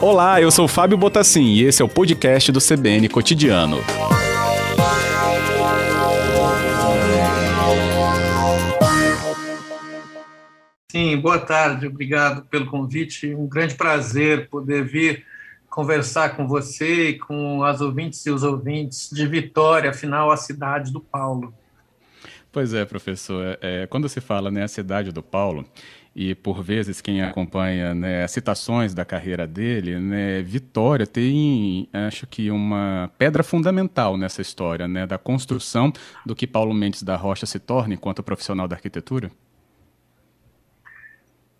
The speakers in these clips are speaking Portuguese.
Olá, eu sou Fábio Botassin e esse é o podcast do CBN Cotidiano. Sim, boa tarde, obrigado pelo convite. Um grande prazer poder vir conversar com você e com as ouvintes e os ouvintes de Vitória, afinal, a cidade do Paulo. Pois é, professor. É, quando se fala né, a cidade do Paulo, e por vezes quem acompanha né, citações da carreira dele, né, Vitória tem, acho que, uma pedra fundamental nessa história, né, da construção do que Paulo Mendes da Rocha se torna enquanto profissional da arquitetura.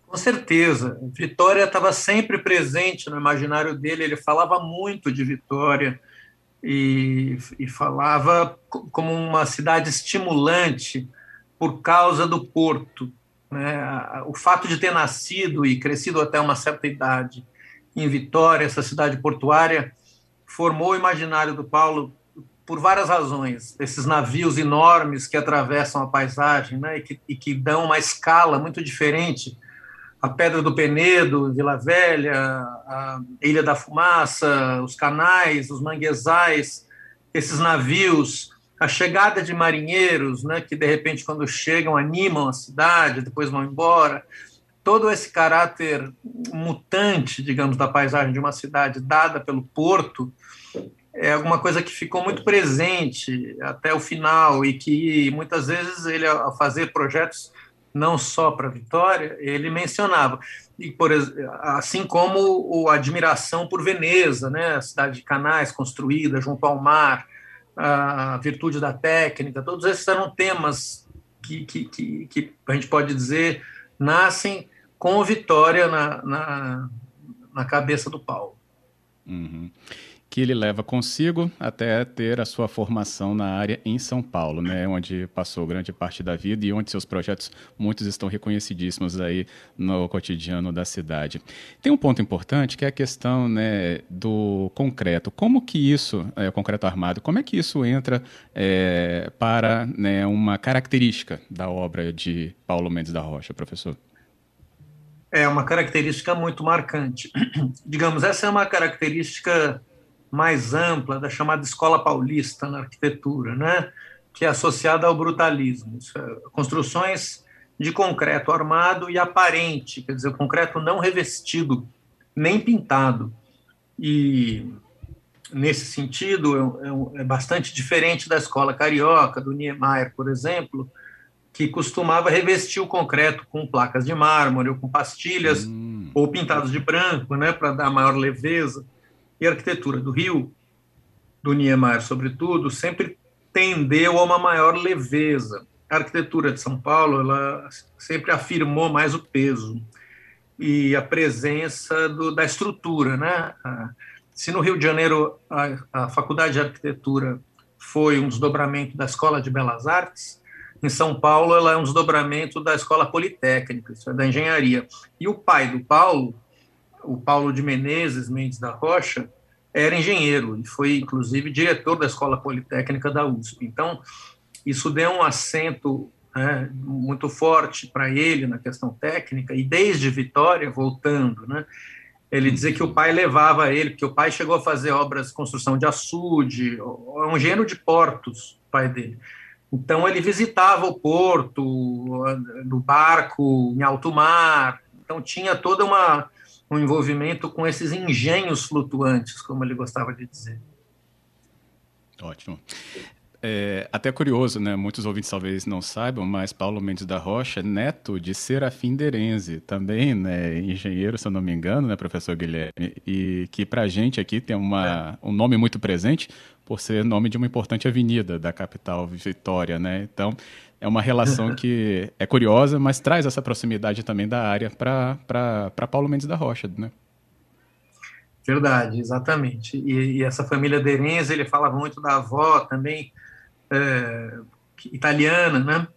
Com certeza. Vitória estava sempre presente no imaginário dele, ele falava muito de Vitória e, e falava como uma cidade estimulante por causa do porto. Né? O fato de ter nascido e crescido até uma certa idade em Vitória, essa cidade portuária, formou o imaginário do Paulo por várias razões. Esses navios enormes que atravessam a paisagem né? e, que, e que dão uma escala muito diferente a Pedra do Penedo, Vila Velha, a Ilha da Fumaça, os canais, os manguezais, esses navios, a chegada de marinheiros, né, que de repente quando chegam animam a cidade, depois vão embora, todo esse caráter mutante, digamos, da paisagem de uma cidade dada pelo porto, é alguma coisa que ficou muito presente até o final e que muitas vezes ele ao fazer projetos não só para Vitória, ele mencionava, e por, assim como a admiração por Veneza, né, a cidade de canais construída junto ao mar, a virtude da técnica, todos esses eram temas que, que, que, que a gente pode dizer nascem com Vitória na, na, na cabeça do Paulo. Uhum que ele leva consigo até ter a sua formação na área em São Paulo, né, onde passou grande parte da vida e onde seus projetos muitos estão reconhecidíssimos aí no cotidiano da cidade. Tem um ponto importante que é a questão né, do concreto. Como que isso, é, concreto armado, como é que isso entra é, para né, uma característica da obra de Paulo Mendes da Rocha, professor? É uma característica muito marcante. Digamos, essa é uma característica mais ampla da chamada escola paulista na arquitetura, né? que é associada ao brutalismo. É construções de concreto armado e aparente, quer dizer, concreto não revestido, nem pintado. E, nesse sentido, é, é, é bastante diferente da escola carioca, do Niemeyer, por exemplo, que costumava revestir o concreto com placas de mármore ou com pastilhas hum. ou pintados de branco, né, para dar maior leveza e arquitetura do Rio, do Niemeyer, sobretudo, sempre tendeu a uma maior leveza. A arquitetura de São Paulo ela sempre afirmou mais o peso e a presença do, da estrutura. Né? Se no Rio de Janeiro a, a Faculdade de Arquitetura foi um desdobramento da Escola de Belas Artes, em São Paulo ela é um desdobramento da Escola Politécnica, isso é da engenharia. E o pai do Paulo, o Paulo de Menezes Mendes da Rocha, era engenheiro e foi, inclusive, diretor da Escola Politécnica da USP. Então, isso deu um acento né, muito forte para ele na questão técnica, e desde Vitória, voltando, né, ele dizia que o pai levava ele, porque o pai chegou a fazer obras de construção de açude, é um engenheiro de portos, o pai dele. Então, ele visitava o porto, no barco, em alto mar, então tinha toda uma, um envolvimento com esses engenhos flutuantes, como ele gostava de dizer. Ótimo. É, até curioso, né? Muitos ouvintes talvez não saibam, mas Paulo Mendes da Rocha é neto de Serafim Derenze, também, né? Engenheiro, se eu não me engano, né, professor Guilherme? E que para a gente aqui tem uma, um nome muito presente por ser nome de uma importante avenida da capital Vitória, né? Então, é uma relação que é curiosa, mas traz essa proximidade também da área para Paulo Mendes da Rocha, né? Verdade, exatamente. E, e essa família Derenze, ele falava muito da avó também, é, italiana, né?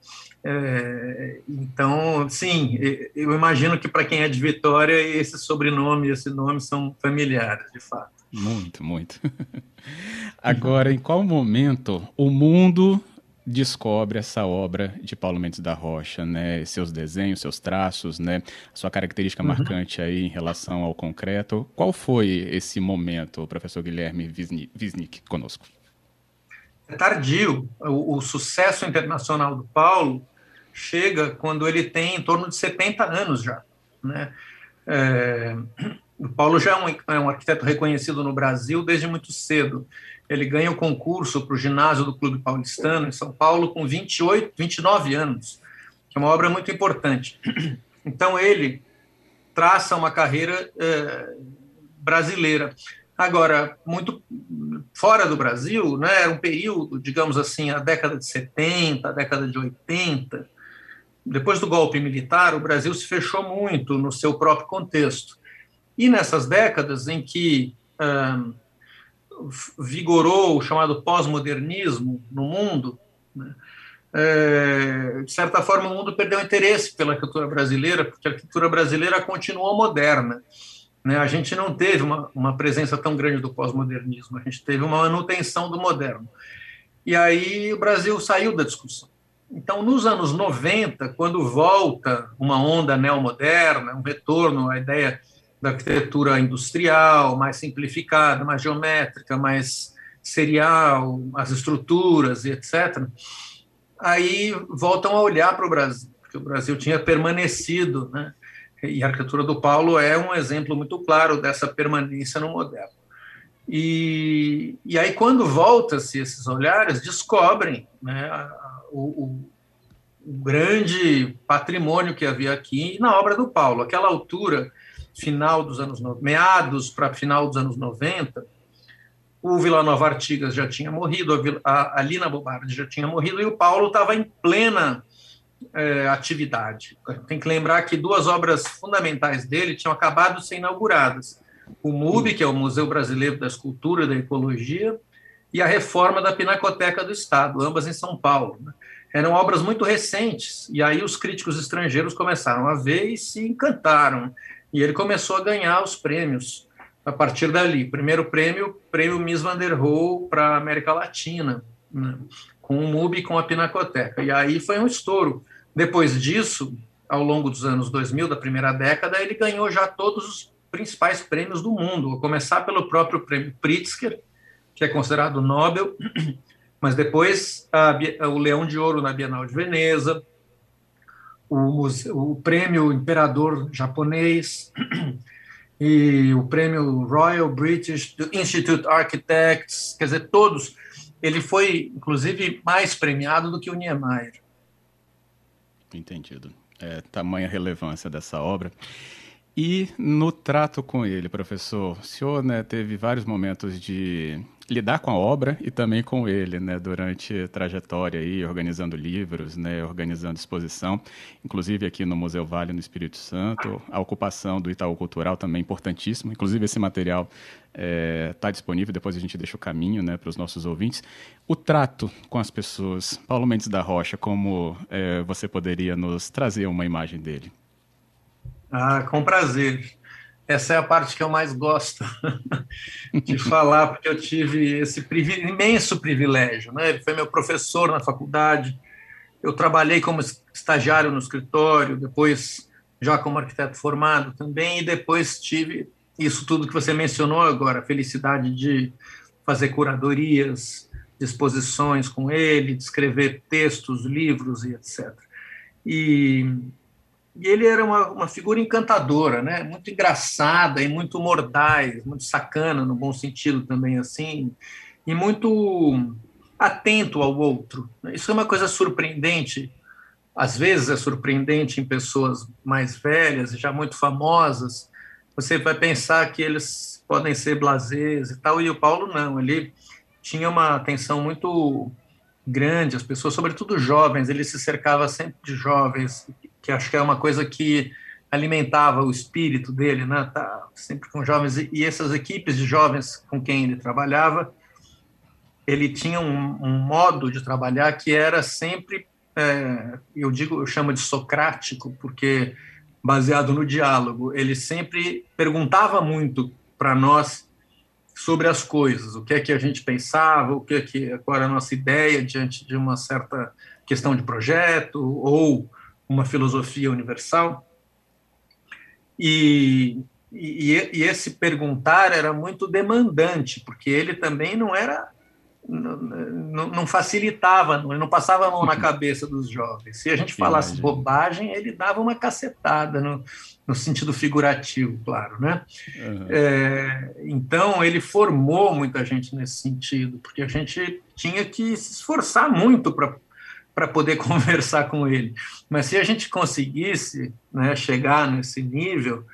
É, então, sim, eu imagino que para quem é de Vitória, esse sobrenome e esse nome são familiares, de fato. Muito, muito. Agora, em qual momento o mundo descobre essa obra de Paulo Mendes da Rocha, né? Seus desenhos, seus traços, né? Sua característica uhum. marcante aí em relação ao concreto. Qual foi esse momento, professor Guilherme Wisnik, conosco? É tardio. O, o, sucesso internacional do Paulo chega quando ele tem em torno de 70 anos já, né? É, o Paulo já é um, é um arquiteto reconhecido no Brasil desde muito cedo ele ganha o concurso para o ginásio do Clube Paulistano, em São Paulo, com 28, 29 anos, que é uma obra muito importante. Então, ele traça uma carreira é, brasileira. Agora, muito fora do Brasil, né, era um período, digamos assim, a década de 70, a década de 80. Depois do golpe militar, o Brasil se fechou muito no seu próprio contexto. E nessas décadas em que vigorou o chamado pós-modernismo no mundo, né? é, de certa forma o mundo perdeu interesse pela arquitetura brasileira, porque a arquitetura brasileira continuou moderna. Né? A gente não teve uma, uma presença tão grande do pós-modernismo, a gente teve uma manutenção do moderno. E aí o Brasil saiu da discussão. Então, nos anos 90, quando volta uma onda neomoderna, um retorno à ideia da arquitetura industrial, mais simplificada, mais geométrica, mais serial, as estruturas e etc., aí voltam a olhar para o Brasil, porque o Brasil tinha permanecido, né? e a arquitetura do Paulo é um exemplo muito claro dessa permanência no moderno. E, e aí, quando volta-se esses olhares, descobrem né, o, o, o grande patrimônio que havia aqui na obra do Paulo. Aquela altura, final dos anos meados para final dos anos 90, o Vila Nova Artigas já tinha morrido, a, a Lina Bobardi já tinha morrido e o Paulo estava em plena é, atividade. Tem que lembrar que duas obras fundamentais dele tinham acabado de ser inauguradas: o MUB, que é o Museu Brasileiro da Escultura e da Ecologia, e a reforma da Pinacoteca do Estado, ambas em São Paulo. Né? Eram obras muito recentes, e aí os críticos estrangeiros começaram a ver e se encantaram. E ele começou a ganhar os prêmios a partir dali. Primeiro prêmio, prêmio Miss Van der Rohe para a América Latina, né? com o MUBI e com a Pinacoteca. E aí foi um estouro. Depois disso, ao longo dos anos 2000, da primeira década, ele ganhou já todos os principais prêmios do mundo, a começar pelo próprio prêmio Pritzker, que é considerado Nobel, mas depois a, o Leão de Ouro na Bienal de Veneza, o, o prêmio Imperador Japonês e o prêmio Royal British Institute Architects, quer dizer, todos. Ele foi, inclusive, mais premiado do que o Niemeyer. Entendido. É, tamanha relevância dessa obra. E no trato com ele, professor, o senhor né, teve vários momentos de lidar com a obra e também com ele, né, durante a trajetória aí, organizando livros, né, organizando exposição, inclusive aqui no Museu Vale no Espírito Santo, a ocupação do Itaú Cultural também importantíssimo, inclusive esse material está eh, é, disponível, depois a gente deixa o caminho, né, para os nossos ouvintes. O trato com as pessoas, Paulo Mendes da Rocha, como é, você poderia nos trazer uma imagem dele? Ah, com prazer essa é a parte que eu mais gosto de falar, porque eu tive esse imenso privilégio. Né? Ele foi meu professor na faculdade, eu trabalhei como estagiário no escritório, depois já como arquiteto formado também, e depois tive isso tudo que você mencionou agora, a felicidade de fazer curadorias, exposições com ele, de escrever textos, livros e etc. E e ele era uma, uma figura encantadora, né? muito engraçada e muito mordaz, muito sacana, no bom sentido também, assim, e muito atento ao outro. Isso é uma coisa surpreendente, às vezes é surpreendente em pessoas mais velhas já muito famosas. Você vai pensar que eles podem ser blasés e tal, e o Paulo não, ele tinha uma atenção muito grande, as pessoas, sobretudo jovens, ele se cercava sempre de jovens que acho que é uma coisa que alimentava o espírito dele, né? Tá sempre com jovens e essas equipes de jovens com quem ele trabalhava, ele tinha um, um modo de trabalhar que era sempre, é, eu digo, eu chamo de socrático, porque baseado no diálogo, ele sempre perguntava muito para nós sobre as coisas, o que é que a gente pensava, o que é que era a nossa ideia diante de uma certa questão de projeto ou uma filosofia universal. E, e, e esse perguntar era muito demandante, porque ele também não era não, não, facilitava, não, não passava a mão na cabeça dos jovens. Se a gente falasse bobagem, ele dava uma cacetada no, no sentido figurativo, claro, né? Uhum. É, então ele formou muita gente nesse sentido, porque a gente tinha que se esforçar muito para para poder conversar com ele. Mas se a gente conseguisse né, chegar nesse nível,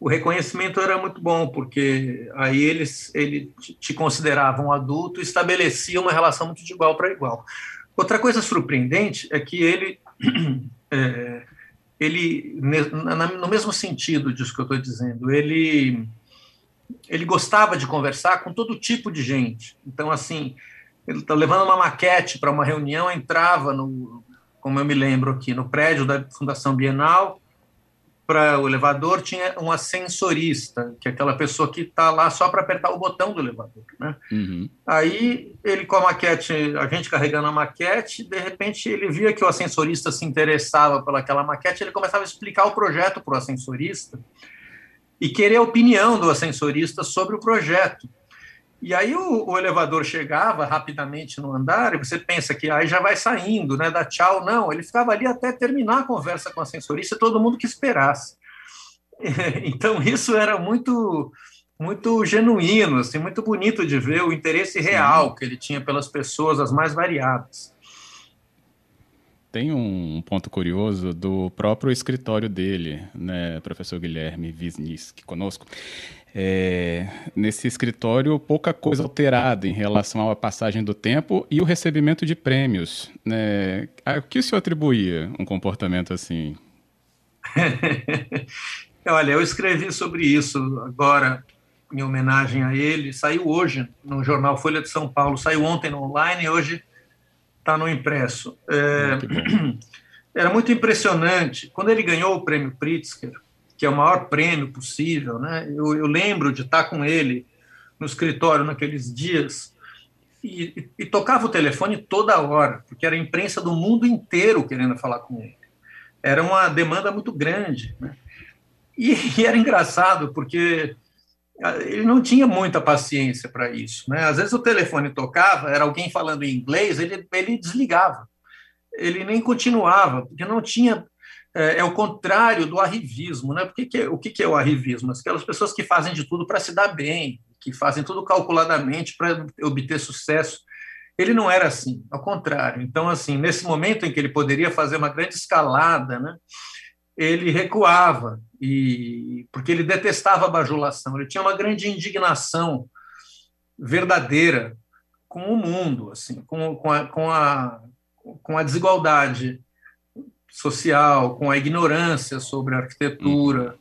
o reconhecimento era muito bom, porque aí eles ele te consideravam adulto e estabeleciam uma relação muito de igual para igual. Outra coisa surpreendente é que ele, é, ele no mesmo sentido disso que eu estou dizendo, ele, ele gostava de conversar com todo tipo de gente. Então, assim, ele está levando uma maquete para uma reunião, entrava no, como eu me lembro aqui, no prédio da Fundação Bienal, para o elevador tinha um ascensorista, que é aquela pessoa que está lá só para apertar o botão do elevador. Né? Uhum. Aí ele com a maquete, a gente carregando a maquete, de repente ele via que o ascensorista se interessava pelaquela maquete, ele começava a explicar o projeto para o ascensorista e querer a opinião do ascensorista sobre o projeto. E aí o, o, elevador chegava rapidamente no andar e você pensa que aí já vai saindo, né? Dá tchau. Não, ele ficava ali até terminar a conversa com a sensorista, todo mundo que esperasse. Então isso era muito muito genuíno, assim, muito bonito de ver o interesse real que ele tinha pelas pessoas as mais variadas. Tem um ponto curioso do próprio escritório dele, né, professor Guilherme Wisniewski, conosco. É, nesse escritório, pouca coisa alterada em relação à passagem do tempo e o recebimento de prêmios. Né? A que o senhor atribuía um comportamento assim? Olha, eu escrevi sobre isso agora, em homenagem a ele. Saiu hoje no jornal Folha de São Paulo, saiu ontem no online e hoje está no impresso. É, era muito impressionante. Quando ele ganhou o prêmio Pritzker, que é o maior prêmio possível, né? Eu, eu lembro de estar com ele no escritório naqueles dias e, e, tocava o telefone toda hora, porque era a imprensa do mundo inteiro querendo falar com ele. Era uma demanda muito grande, né? E, e era engraçado porque ah, ele não tinha muita paciência para isso, né? Às vezes o telefone tocava, era alguém falando em inglês, ele, ele desligava, ele nem continuava, porque não tinha é, é, o contrário do arrivismo. Né? Porque que, o que, que é o arrivismo? Aquelas pessoas que fazem de tudo para se dar bem, que fazem tudo calculadamente para obter sucesso. Ele não era assim, ao contrário. Então, assim, nesse momento em que ele poderia fazer uma grande escalada, né, ele recuava, e porque ele detestava a bajulação, ele tinha uma grande indignação verdadeira com o mundo, assim, com, com, a, com, a, com a desigualdade social, com a ignorância sobre a arquitetura,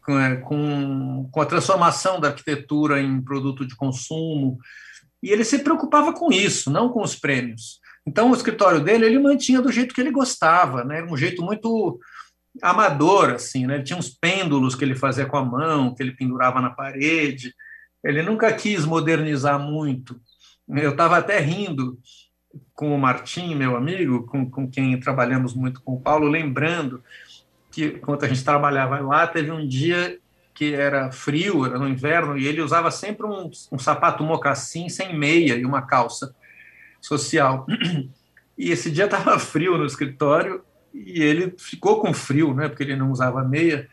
com, é, com, com a transformação da arquitetura em produto de consumo. E ele se preocupava com isso, não com os prêmios. Então, o escritório dele ele mantinha do jeito que ele gostava, né? um jeito muito amador, assim, né? Ele tinha uns pêndulos que ele fazia com a mão, que ele pendurava na parede. Ele nunca quis modernizar muito. Eu estava até rindo com o Martim, meu amigo, com, com quem trabalhamos muito com o Paulo, lembrando que, enquanto a gente trabalhava lá, teve um dia que era frio, era no inverno, e ele usava sempre um, um sapato mocassim sem meia e uma calça social. E esse dia estava frio no escritório e ele ficou com frio, né, porque ele não usava meia.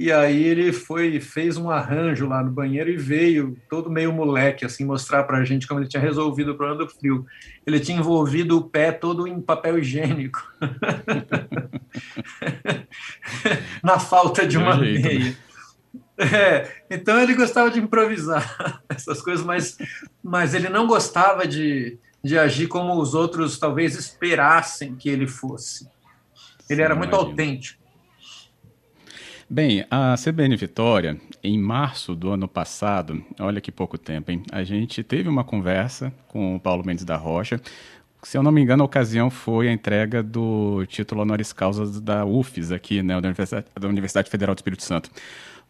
E aí ele foi fez um arranjo lá no banheiro e veio todo meio moleque assim mostrar para a gente como ele tinha resolvido o problema do frio. Ele tinha envolvido o pé todo em papel higiênico na falta de uma jeito, né? meia. Né? É, então ele gostava de improvisar essas coisas, mas, mas ele não gostava de, de agir como os outros talvez esperassem que ele fosse. Ele Sim, era muito imagino. autêntico. Bem, a CBN Vitória, em março do ano passado, olha que pouco tempo, hein? A gente teve uma conversa com o Paulo Mendes da Rocha, se eu não me engano, a ocasião foi a entrega do título honoris causa da UFES aqui, né, da Universidade, da Universidade Federal do Espírito Santo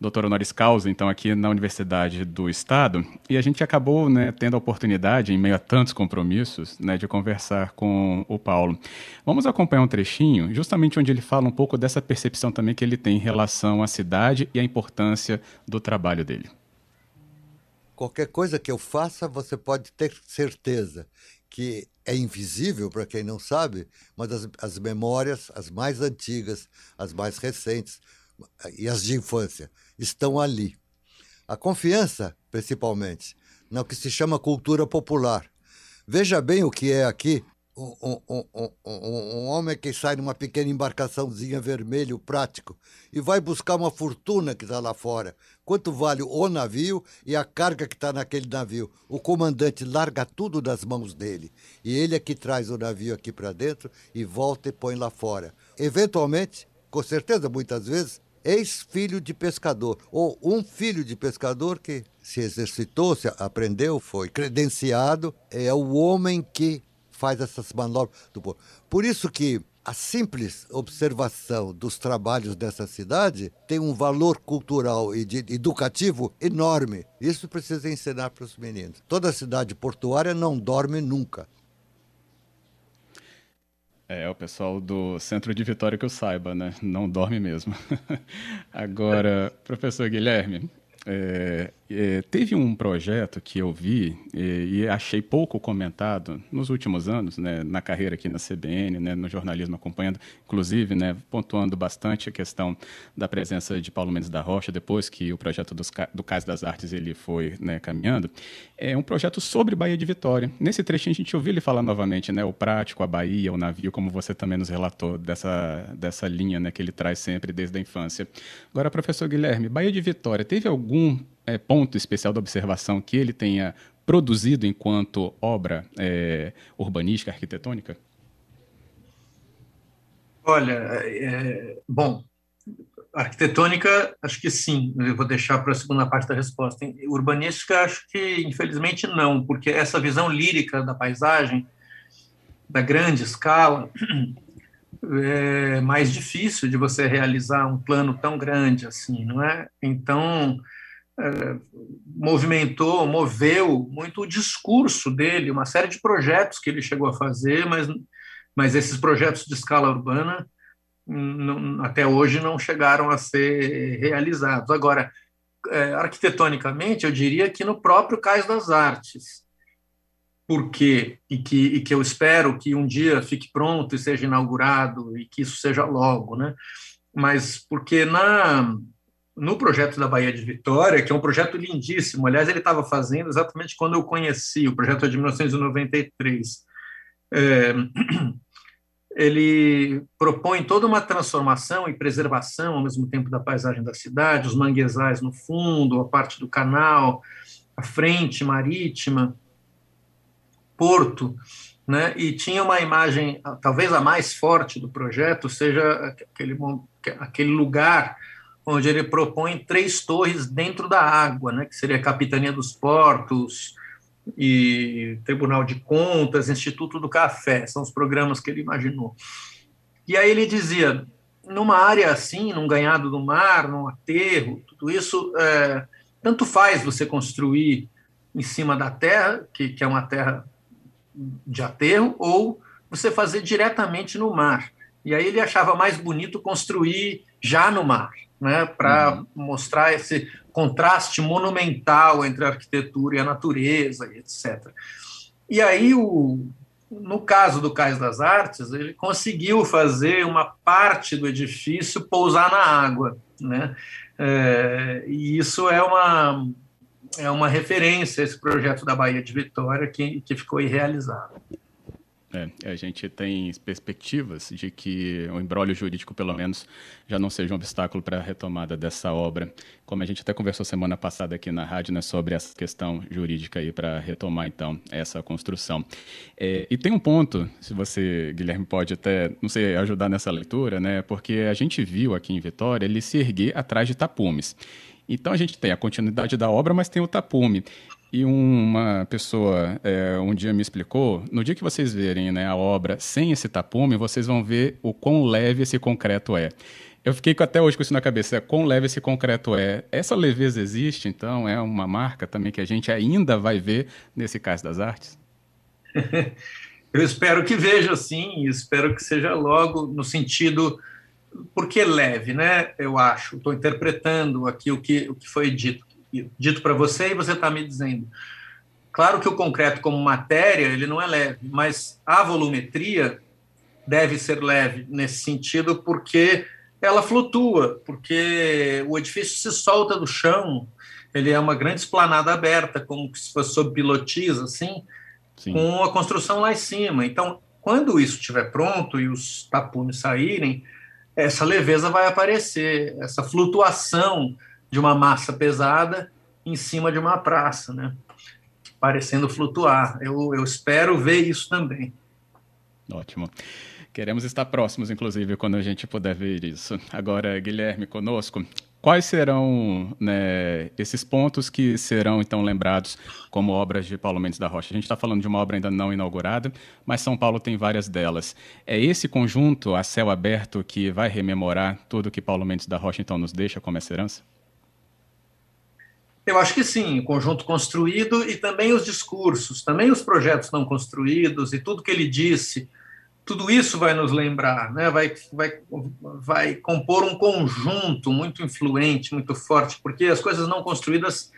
doutor honoris causa, então, aqui na Universidade do Estado, e a gente acabou né, tendo a oportunidade, em meio a tantos compromissos, né, de conversar com o Paulo. Vamos acompanhar um trechinho, justamente onde ele fala um pouco dessa percepção também que ele tem em relação à cidade e à importância do trabalho dele. Qualquer coisa que eu faça, você pode ter certeza que é invisível para quem não sabe, mas as, as memórias, as mais antigas, as mais recentes e as de infância, estão ali. A confiança, principalmente, no que se chama cultura popular. Veja bem o que é aqui um, um, um, um, homem que sai numa pequena embarcaçãozinha vermelho prático e vai buscar uma fortuna que está lá fora. Quanto vale o navio e a carga que está naquele navio? O comandante larga tudo das mãos dele e ele é que traz o navio aqui para dentro e volta e põe lá fora. Eventualmente, com certeza, muitas vezes, ex-filho de pescador, ou um filho de pescador que se exercitou, se aprendeu, foi credenciado, é o homem que faz essas manobras do povo. Por isso que a simples observação dos trabalhos dessa cidade tem um valor cultural e educativo enorme. Isso precisa ensinar para os meninos. Toda cidade portuária não dorme nunca. É, o pessoal do Centro de Vitória que eu saiba, né? Não dorme mesmo. Agora, professor Guilherme, é, é, teve um projeto que eu vi e, e, achei pouco comentado nos últimos anos, né, na carreira aqui na CBN, né, no jornalismo acompanhando, inclusive, né, pontuando bastante a questão da presença de Paulo Mendes da Rocha depois que o projeto dos, do Cais das Artes ele foi né, caminhando. É um projeto sobre Bahia de Vitória. Nesse trechinho a gente ouviu ele falar novamente, né, o prático, a Bahia, o navio, como você também nos relatou dessa, dessa linha né, que ele traz sempre desde a infância. Agora, professor Guilherme, Bahia de Vitória, teve algum é, ponto especial da observação que ele tenha produzido enquanto obra é, urbanística, arquitetônica? Olha, é, bom, arquitetônica, acho que sim. Eu vou deixar para a segunda parte da resposta. Urbanística, acho que infelizmente não, porque essa visão lírica da paisagem, da grande escala, é mais difícil de você realizar um plano tão grande assim, não é? Então, movimentou, moveu muito o discurso dele, uma série de projetos que ele chegou a fazer, mas, mas esses projetos de escala urbana não, até hoje não chegaram a ser realizados. Agora, é, arquitetonicamente, eu diria que no próprio Cais das Artes, porque e que, e que eu espero que um dia fique pronto e seja inaugurado e que isso seja logo, né? Mas porque na no projeto da Bahia de Vitória, que é um projeto lindíssimo. Aliás, ele estava fazendo exatamente quando eu conheci, o projeto é de 1993. É, ele propõe toda uma transformação e preservação ao mesmo tempo da paisagem da cidade, os manguezais no fundo, a parte do canal, a frente marítima, porto, né? E tinha uma imagem, talvez a mais forte do projeto, seja aquele, aquele lugar onde ele propõe três torres dentro da água, né, que seria a Capitania dos Portos e Tribunal de Contas, Instituto do Café, são os programas que ele imaginou. E aí ele dizia, numa área assim, num ganhado do mar, num aterro, tudo isso, é, tanto faz você construir em cima da terra, que, que é uma terra de aterro, ou você fazer diretamente no mar. E aí ele achava mais bonito construir já no mar né, para uhum. mostrar esse contraste monumental entre a arquitetura e a natureza, etc. E aí, o, no caso do Cais das Artes, ele conseguiu fazer uma parte do edifício pousar na água, né? É, e isso é uma é uma referência a esse projeto da Bahia de Vitória que, que ficou irrealizado. É, a gente tem perspectivas de que o embrólio jurídico, pelo menos, já não seja um obstáculo para a retomada dessa obra. Como a gente até conversou semana passada aqui na rádio né, sobre essa questão jurídica aí para retomar, então, essa construção. É, e tem um ponto, se você, Guilherme, pode até, não sei, ajudar nessa leitura, né? Porque a gente viu aqui em Vitória ele se erguer atrás de tapumes. Então a gente tem a continuidade da obra, mas tem o tapume. E uma pessoa é, um dia me explicou, no dia que vocês verem né, a obra sem esse tapume, vocês vão ver o quão leve esse concreto é. Eu fiquei até hoje com isso na cabeça, quão leve esse concreto é. Essa leveza existe, então, é uma marca também que a gente ainda vai ver nesse Cais das Artes? Eu espero que veja sim, espero que seja logo no sentido porque leve, né? Eu acho. Estou interpretando aqui o que, o que foi dito, dito para você e você está me dizendo. Claro que o concreto como matéria ele não é leve, mas a volumetria deve ser leve nesse sentido porque ela flutua, porque o edifício se solta do chão, ele é uma grande esplanada aberta, como se fosse sob pilotis, assim, Sim. com a construção lá em cima. Então, quando isso estiver pronto e os tapumes saírem, essa leveza vai aparecer, essa flutuação de uma massa pesada em cima de uma praça, né? parecendo flutuar. Eu, eu espero ver isso também. Ótimo. Queremos estar próximos, inclusive, quando a gente puder ver isso. Agora, Guilherme, conosco. Quais serão né, esses pontos que serão então lembrados como obras de Paulo Mendes da Rocha? A gente está falando de uma obra ainda não inaugurada, mas São Paulo tem várias delas. É esse conjunto a céu aberto que vai rememorar tudo que Paulo Mendes da Rocha então nos deixa como essa herança? Eu acho que sim, o conjunto construído e também os discursos, também os projetos não construídos e tudo que ele disse tudo isso vai nos lembrar, né? vai, vai, vai compor um conjunto muito influente, muito forte, porque as coisas não construídas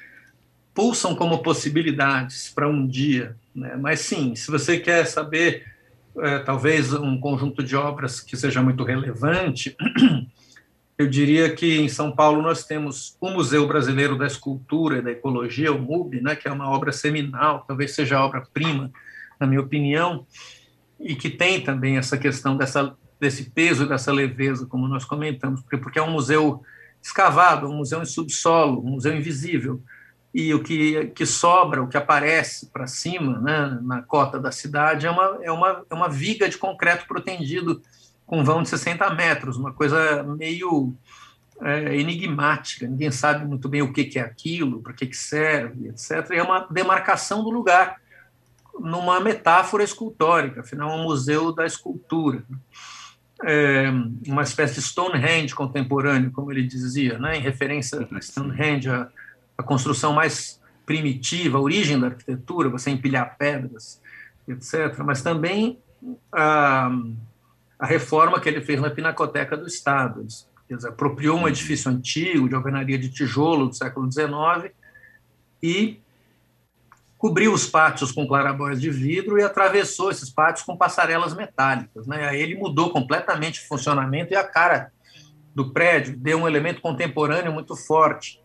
pulsam como possibilidades para um dia. Né? Mas sim, se você quer saber, é, talvez, um conjunto de obras que seja muito relevante, eu diria que em São Paulo nós temos o Museu Brasileiro da Escultura e da Ecologia, o MUB, né? que é uma obra seminal, talvez seja a obra-prima, na minha opinião e que tem também essa questão dessa, desse peso, dessa leveza, como nós comentamos, porque, porque é um museu escavado, um museu em subsolo, um museu invisível, e o que, que sobra, o que aparece para cima, né, na cota da cidade, é uma, é, uma, é uma viga de concreto protendido com vão de 60 metros, uma coisa meio é, enigmática, ninguém sabe muito bem o que, que é aquilo, para que, que serve, etc. E é uma demarcação do lugar numa metáfora escultórica, afinal, é um museu da escultura. É uma espécie de Stonehenge contemporâneo, como ele dizia, né, em referência a Stonehenge, a, a construção mais primitiva, a origem da arquitetura, você empilhar pedras, etc. Mas também a, a reforma que ele fez na Pinacoteca do Estado. Dizer, apropriou um edifício antigo, de alvenaria de tijolo do século XIX, e cobriu os pátios com clarabóias de vidro e atravessou esses pátios com passarelas metálicas. Né? Aí ele mudou completamente o funcionamento e a cara do prédio, deu um elemento contemporâneo muito forte.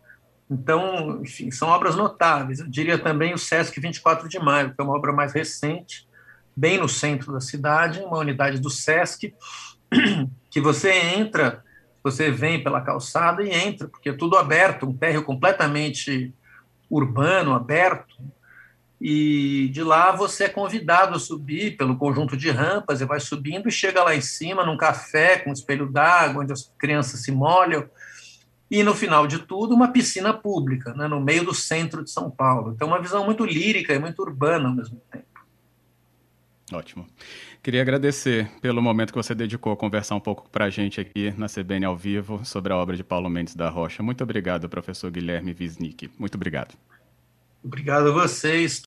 Então, enfim, são obras notáveis. Eu diria também o Sesc 24 de Maio, que é uma obra mais recente, bem no centro da cidade, uma unidade do Sesc, que você entra, você vem pela calçada e entra, porque é tudo aberto, um térreo completamente urbano, aberto, e de lá você é convidado a subir pelo conjunto de rampas e vai subindo e chega lá em cima num café com um espelho d'água onde as crianças se molham e no final de tudo uma piscina pública né, no meio do centro de São Paulo. Então uma visão muito lírica e muito urbana ao mesmo tempo ótimo. Queria agradecer pelo momento que você dedicou a conversar um pouco para a gente aqui na CBN ao vivo sobre a obra de Paulo Mendes da Rocha. Muito obrigado professor Guilherme Wisnik muito obrigado. Obrigado a vocês.